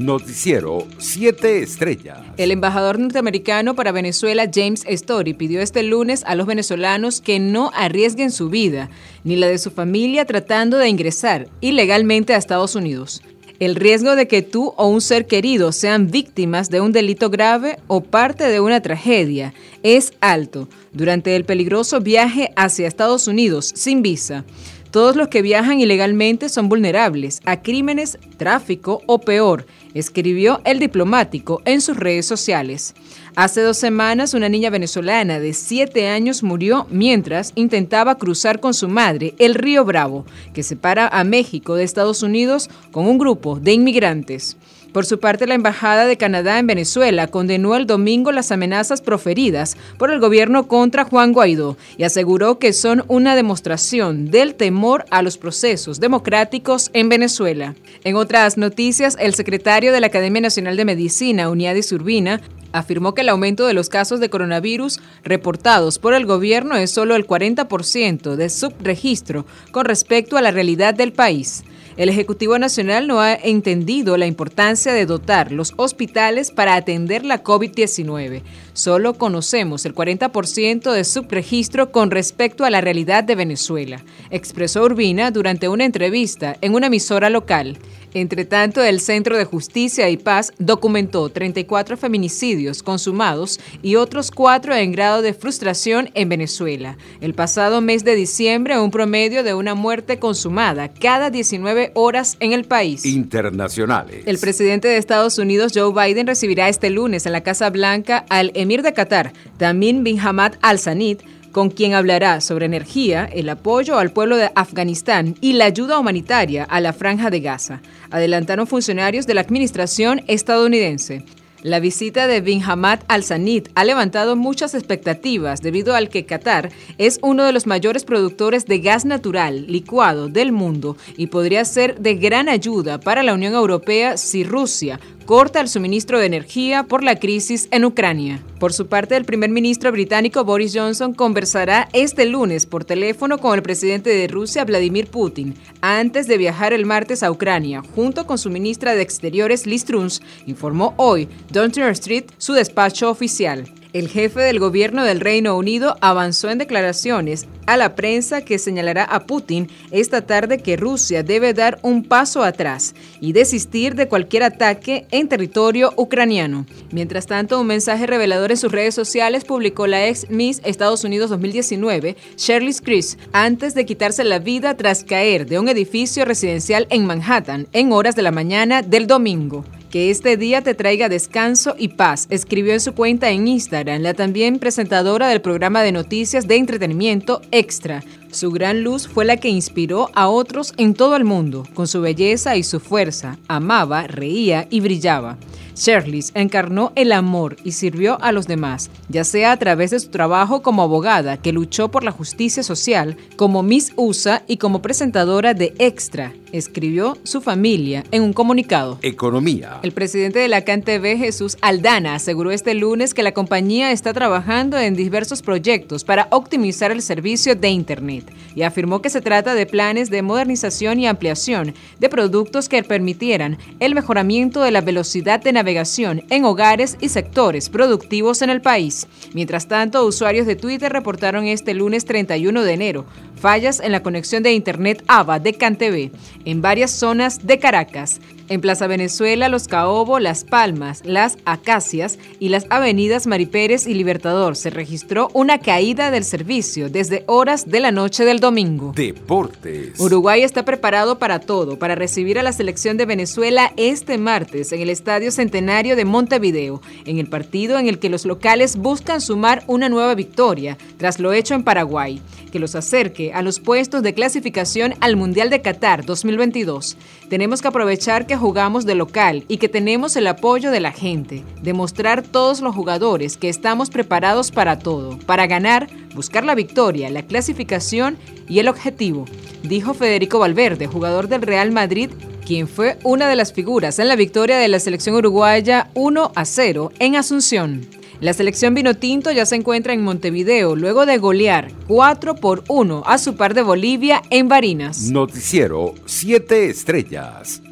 Noticiero 7 Estrellas. El embajador norteamericano para Venezuela, James Story, pidió este lunes a los venezolanos que no arriesguen su vida ni la de su familia tratando de ingresar ilegalmente a Estados Unidos. El riesgo de que tú o un ser querido sean víctimas de un delito grave o parte de una tragedia es alto durante el peligroso viaje hacia Estados Unidos sin visa. Todos los que viajan ilegalmente son vulnerables a crímenes, tráfico o peor, escribió el diplomático en sus redes sociales. Hace dos semanas una niña venezolana de siete años murió mientras intentaba cruzar con su madre el río Bravo, que separa a México de Estados Unidos con un grupo de inmigrantes. Por su parte, la Embajada de Canadá en Venezuela condenó el domingo las amenazas proferidas por el gobierno contra Juan Guaidó y aseguró que son una demostración del temor a los procesos democráticos en Venezuela. En otras noticias, el secretario de la Academia Nacional de Medicina, Uniadis Urbina, afirmó que el aumento de los casos de coronavirus reportados por el gobierno es solo el 40% de subregistro con respecto a la realidad del país. El Ejecutivo Nacional no ha entendido la importancia de dotar los hospitales para atender la COVID-19. Solo conocemos el 40% de subregistro con respecto a la realidad de Venezuela, expresó Urbina durante una entrevista en una emisora local. Entre tanto, el Centro de Justicia y Paz documentó 34 feminicidios consumados y otros cuatro en grado de frustración en Venezuela. El pasado mes de diciembre, un promedio de una muerte consumada cada 19 horas en el país. Internacionales. El presidente de Estados Unidos, Joe Biden, recibirá este lunes en la Casa Blanca al emir de Qatar, Tamim bin Hamad al-Sanid, con quien hablará sobre energía, el apoyo al pueblo de Afganistán y la ayuda humanitaria a la franja de Gaza, adelantaron funcionarios de la administración estadounidense. La visita de Bin Hamad al-Sanid ha levantado muchas expectativas debido al que Qatar es uno de los mayores productores de gas natural licuado del mundo y podría ser de gran ayuda para la Unión Europea si Rusia corta el suministro de energía por la crisis en Ucrania. Por su parte, el primer ministro británico Boris Johnson conversará este lunes por teléfono con el presidente de Rusia, Vladimir Putin, antes de viajar el martes a Ucrania, junto con su ministra de Exteriores, Liz Truss, informó hoy Downing Street su despacho oficial. El jefe del gobierno del Reino Unido avanzó en declaraciones a la prensa que señalará a Putin esta tarde que Rusia debe dar un paso atrás y desistir de cualquier ataque en territorio ucraniano. Mientras tanto, un mensaje revelador en sus redes sociales publicó la ex Miss Estados Unidos 2019, Shirley Chris, antes de quitarse la vida tras caer de un edificio residencial en Manhattan en horas de la mañana del domingo. Que este día te traiga descanso y paz, escribió en su cuenta en Instagram la también presentadora del programa de noticias de entretenimiento Extra. Su gran luz fue la que inspiró a otros en todo el mundo. Con su belleza y su fuerza, amaba, reía y brillaba. Shirley encarnó el amor y sirvió a los demás, ya sea a través de su trabajo como abogada que luchó por la justicia social, como Miss USA y como presentadora de Extra, escribió su familia en un comunicado. Economía. El presidente de la CanTV, Jesús Aldana, aseguró este lunes que la compañía está trabajando en diversos proyectos para optimizar el servicio de Internet y afirmó que se trata de planes de modernización y ampliación de productos que permitieran el mejoramiento de la velocidad de navegación en hogares y sectores productivos en el país. Mientras tanto, usuarios de Twitter reportaron este lunes 31 de enero fallas en la conexión de Internet ABA de CanTV en varias zonas de Caracas. En Plaza Venezuela, Los Caobo, Las Palmas, Las Acacias y las avenidas Maripérez y Libertador se registró una caída del servicio desde horas de la noche del domingo. Deportes. Uruguay está preparado para todo, para recibir a la selección de Venezuela este martes en el Estadio Centenario de Montevideo, en el partido en el que los locales buscan sumar una nueva victoria tras lo hecho en Paraguay, que los acerque a los puestos de clasificación al Mundial de Qatar 2022. Tenemos que aprovechar que jugamos de local y que tenemos el apoyo de la gente, demostrar todos los jugadores que estamos preparados para todo, para ganar, buscar la victoria, la clasificación y el objetivo, dijo Federico Valverde, jugador del Real Madrid quien fue una de las figuras en la victoria de la selección uruguaya 1 a 0 en Asunción. La selección vino tinto ya se encuentra en Montevideo luego de golear 4 por 1 a su par de Bolivia en Barinas. Noticiero 7 estrellas.